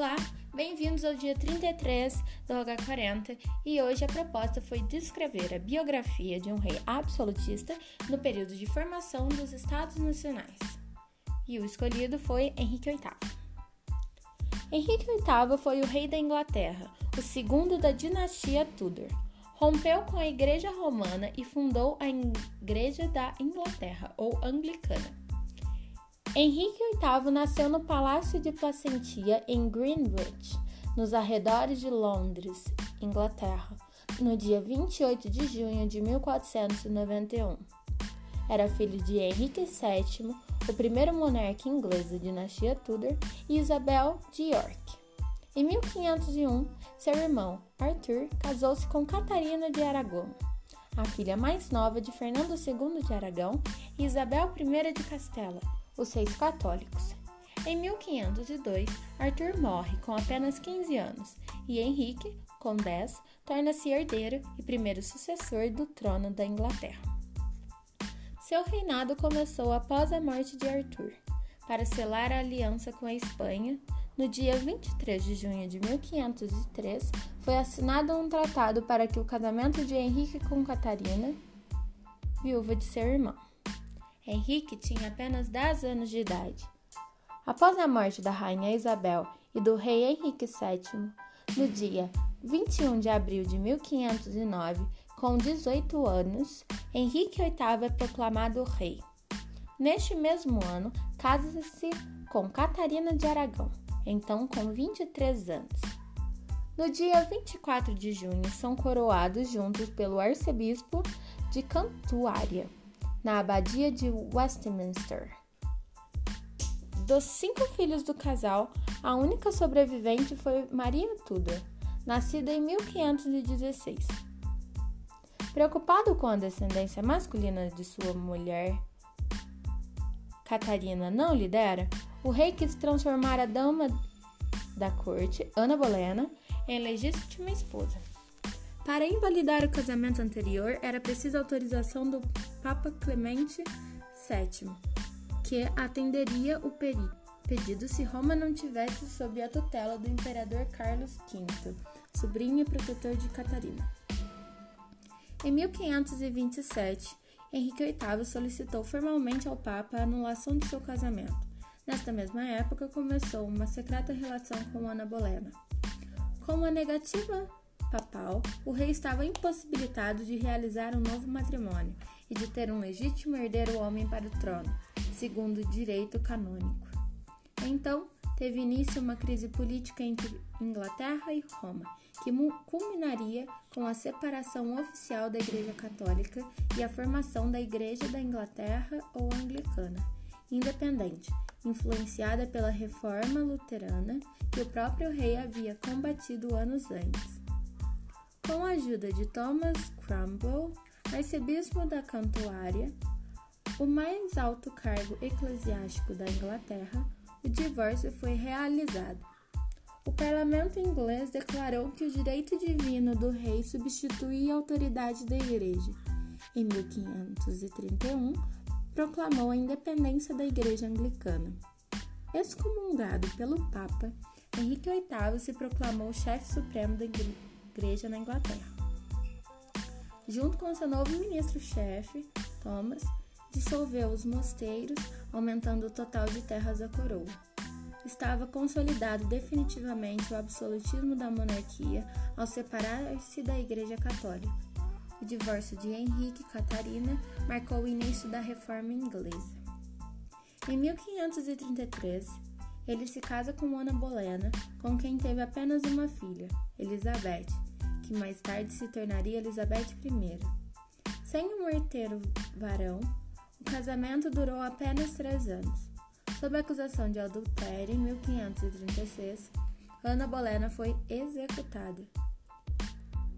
Olá, bem-vindos ao dia 33 do H40 e hoje a proposta foi descrever a biografia de um rei absolutista no período de formação dos Estados Nacionais. E o escolhido foi Henrique VIII. Henrique VIII foi o rei da Inglaterra, o segundo da dinastia Tudor. Rompeu com a Igreja Romana e fundou a Igreja da Inglaterra, ou Anglicana. Henrique VIII nasceu no Palácio de Placentia, em Greenwich, nos arredores de Londres, Inglaterra, no dia 28 de junho de 1491. Era filho de Henrique VII, o primeiro monarca inglês da dinastia Tudor, e Isabel de York. Em 1501, seu irmão, Arthur, casou-se com Catarina de Aragão, a filha mais nova de Fernando II de Aragão e Isabel I de Castela, os reis católicos. Em 1502, Arthur morre com apenas 15 anos e Henrique, com 10, torna-se herdeiro e primeiro sucessor do trono da Inglaterra. Seu reinado começou após a morte de Arthur. Para selar a aliança com a Espanha, no dia 23 de junho de 1503, foi assinado um tratado para que o casamento de Henrique com Catarina, viúva de seu irmão. Henrique tinha apenas 10 anos de idade. Após a morte da rainha Isabel e do rei Henrique VII, no dia 21 de abril de 1509, com 18 anos, Henrique VIII é proclamado rei. Neste mesmo ano, casa-se com Catarina de Aragão, então com 23 anos. No dia 24 de junho, são coroados juntos pelo arcebispo de Cantuária na abadia de Westminster. Dos cinco filhos do casal, a única sobrevivente foi Maria Tudor, nascida em 1516. Preocupado com a descendência masculina de sua mulher, Catarina não lhe dera, o rei quis transformar a dama da corte, Ana Bolena, em legítima esposa. Para invalidar o casamento anterior, era preciso autorização do Papa Clemente VII, que atenderia o pedido se Roma não tivesse sob a tutela do imperador Carlos V, sobrinho e protetor de Catarina. Em 1527, Henrique VIII solicitou formalmente ao Papa a anulação de seu casamento. Nesta mesma época, começou uma secreta relação com Ana Bolena. Com uma negativa papal, o rei estava impossibilitado de realizar um novo matrimônio e de ter um legítimo herdeiro homem para o trono, segundo o direito canônico. Então, teve início uma crise política entre Inglaterra e Roma, que culminaria com a separação oficial da Igreja Católica e a formação da Igreja da Inglaterra ou Anglicana, independente, influenciada pela reforma luterana que o próprio rei havia combatido anos antes. Com a ajuda de Thomas Cromwell, arcebispo da Cantuária, o mais alto cargo eclesiástico da Inglaterra, o divórcio foi realizado. O parlamento inglês declarou que o direito divino do rei substituía a autoridade da igreja. Em 1531, proclamou a independência da igreja anglicana. Excomungado pelo Papa, Henrique VIII se proclamou chefe supremo da igreja igreja na Inglaterra. Junto com seu novo ministro-chefe, Thomas, dissolveu os mosteiros, aumentando o total de terras da coroa. Estava consolidado definitivamente o absolutismo da monarquia ao separar-se da Igreja Católica. O divórcio de Henrique e Catarina marcou o início da reforma inglesa. Em 1533, ele se casa com Ana Bolena, com quem teve apenas uma filha, Elizabeth, que mais tarde se tornaria Elizabeth I. Sem um herdeiro varão, o casamento durou apenas três anos. Sob acusação de adultério, em 1536, Ana Bolena foi executada.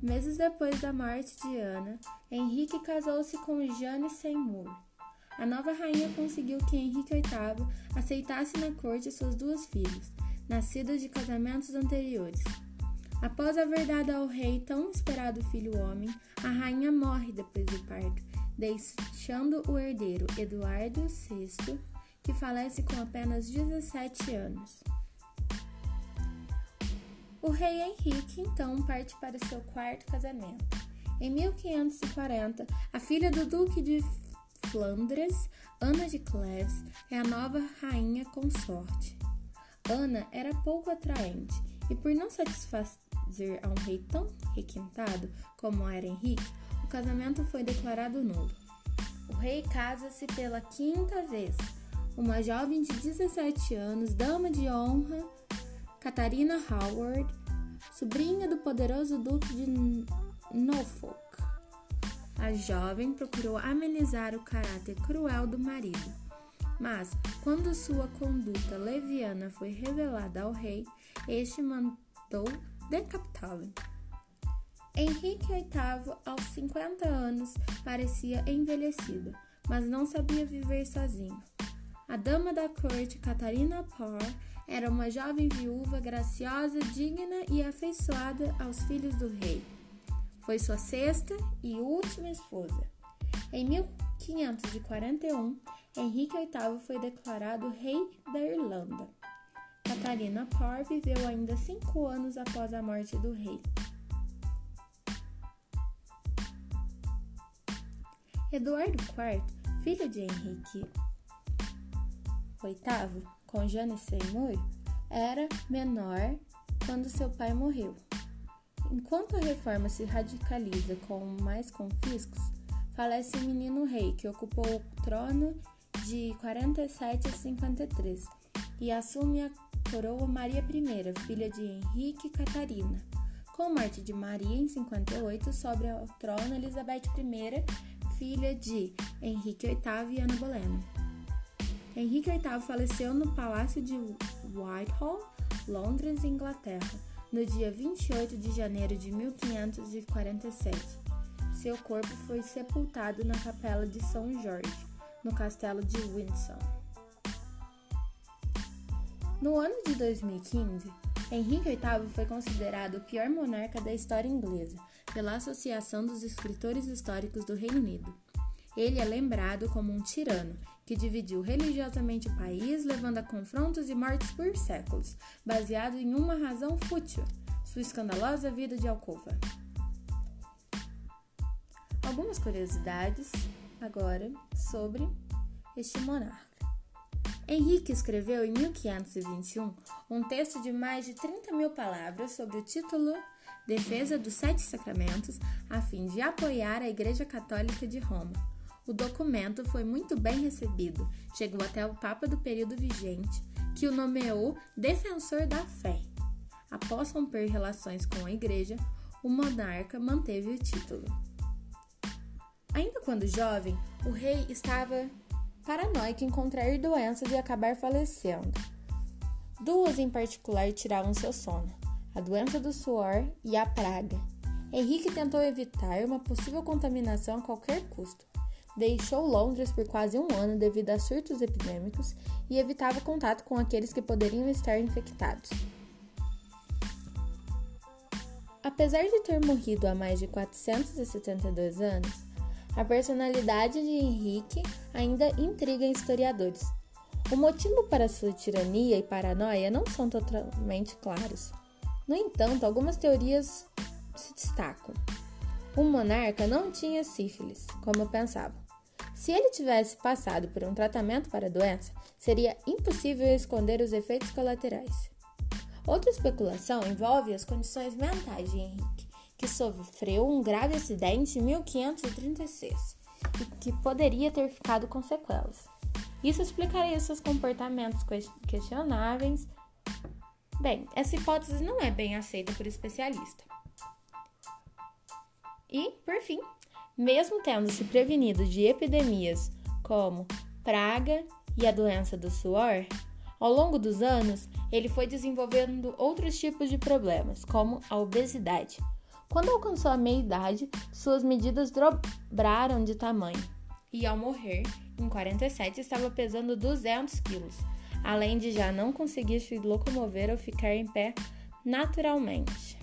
Meses depois da morte de Ana, Henrique casou-se com Jane Seymour. A nova rainha conseguiu que Henrique VIII aceitasse na corte suas duas filhas, nascidas de casamentos anteriores. Após haver dado ao rei tão esperado filho homem, a rainha morre depois do parto, deixando o herdeiro Eduardo VI, que falece com apenas 17 anos. O rei Henrique então parte para seu quarto casamento. Em 1540, a filha do duque de Flandres, Ana de Cleves, é a nova rainha consorte. Ana era pouco atraente e, por não satisfazer a um rei tão requintado como era Henrique, o casamento foi declarado nulo. O rei casa-se pela quinta vez. Uma jovem de 17 anos, dama de honra, Catarina Howard, sobrinha do poderoso duque de Norfolk. A jovem procurou amenizar o caráter cruel do marido, mas quando sua conduta leviana foi revelada ao rei, este mandou decapitá-lo. Henrique VIII, aos 50 anos, parecia envelhecido, mas não sabia viver sozinho. A dama da corte, Catarina Parr, era uma jovem viúva graciosa, digna e afeiçoada aos filhos do rei. Foi sua sexta e última esposa. Em 1541, Henrique VIII foi declarado rei da Irlanda. Catarina Parr viveu ainda cinco anos após a morte do rei. Eduardo IV, filho de Henrique VIII, com Jane Seymour, era menor quando seu pai morreu. Enquanto a reforma se radicaliza com mais confiscos, falece o menino rei, que ocupou o trono de 47 a 53, e assume a coroa Maria I, filha de Henrique e Catarina. Com a morte de Maria em 58, sobe ao trono Elizabeth I, filha de Henrique VIII e Ana Bolena. Henrique VIII faleceu no Palácio de Whitehall, Londres, Inglaterra no dia 28 de janeiro de 1547. Seu corpo foi sepultado na Capela de São Jorge, no Castelo de Windsor. No ano de 2015, Henrique VIII foi considerado o pior monarca da história inglesa pela Associação dos Escritores Históricos do Reino Unido. Ele é lembrado como um tirano que dividiu religiosamente o país, levando a confrontos e mortes por séculos, baseado em uma razão fútil: sua escandalosa vida de alcova. Algumas curiosidades agora sobre este monarca. Henrique escreveu em 1521 um texto de mais de 30 mil palavras sobre o título Defesa dos Sete Sacramentos, a fim de apoiar a Igreja Católica de Roma. O documento foi muito bem recebido, chegou até o Papa do período vigente, que o nomeou defensor da fé. Após romper relações com a igreja, o monarca manteve o título. Ainda quando jovem, o rei estava paranoico em contrair doenças e acabar falecendo. Duas em particular tiravam seu sono: a doença do suor e a praga. Henrique tentou evitar uma possível contaminação a qualquer custo. Deixou Londres por quase um ano devido a surtos epidêmicos e evitava contato com aqueles que poderiam estar infectados. Apesar de ter morrido há mais de 472 anos, a personalidade de Henrique ainda intriga historiadores. O motivo para sua tirania e paranoia não são totalmente claros. No entanto, algumas teorias se destacam. O monarca não tinha sífilis, como pensavam. Se ele tivesse passado por um tratamento para a doença, seria impossível esconder os efeitos colaterais. Outra especulação envolve as condições mentais de Henrique, que sofreu um grave acidente em 1536 e que poderia ter ficado com sequelas. Isso explicaria seus comportamentos questionáveis. Bem, essa hipótese não é bem aceita por especialistas. E, por fim, mesmo tendo se prevenido de epidemias como praga e a doença do suor, ao longo dos anos ele foi desenvolvendo outros tipos de problemas, como a obesidade. Quando alcançou a meia-idade, suas medidas dobraram de tamanho e, ao morrer, em 47, estava pesando 200 quilos, além de já não conseguir se locomover ou ficar em pé naturalmente.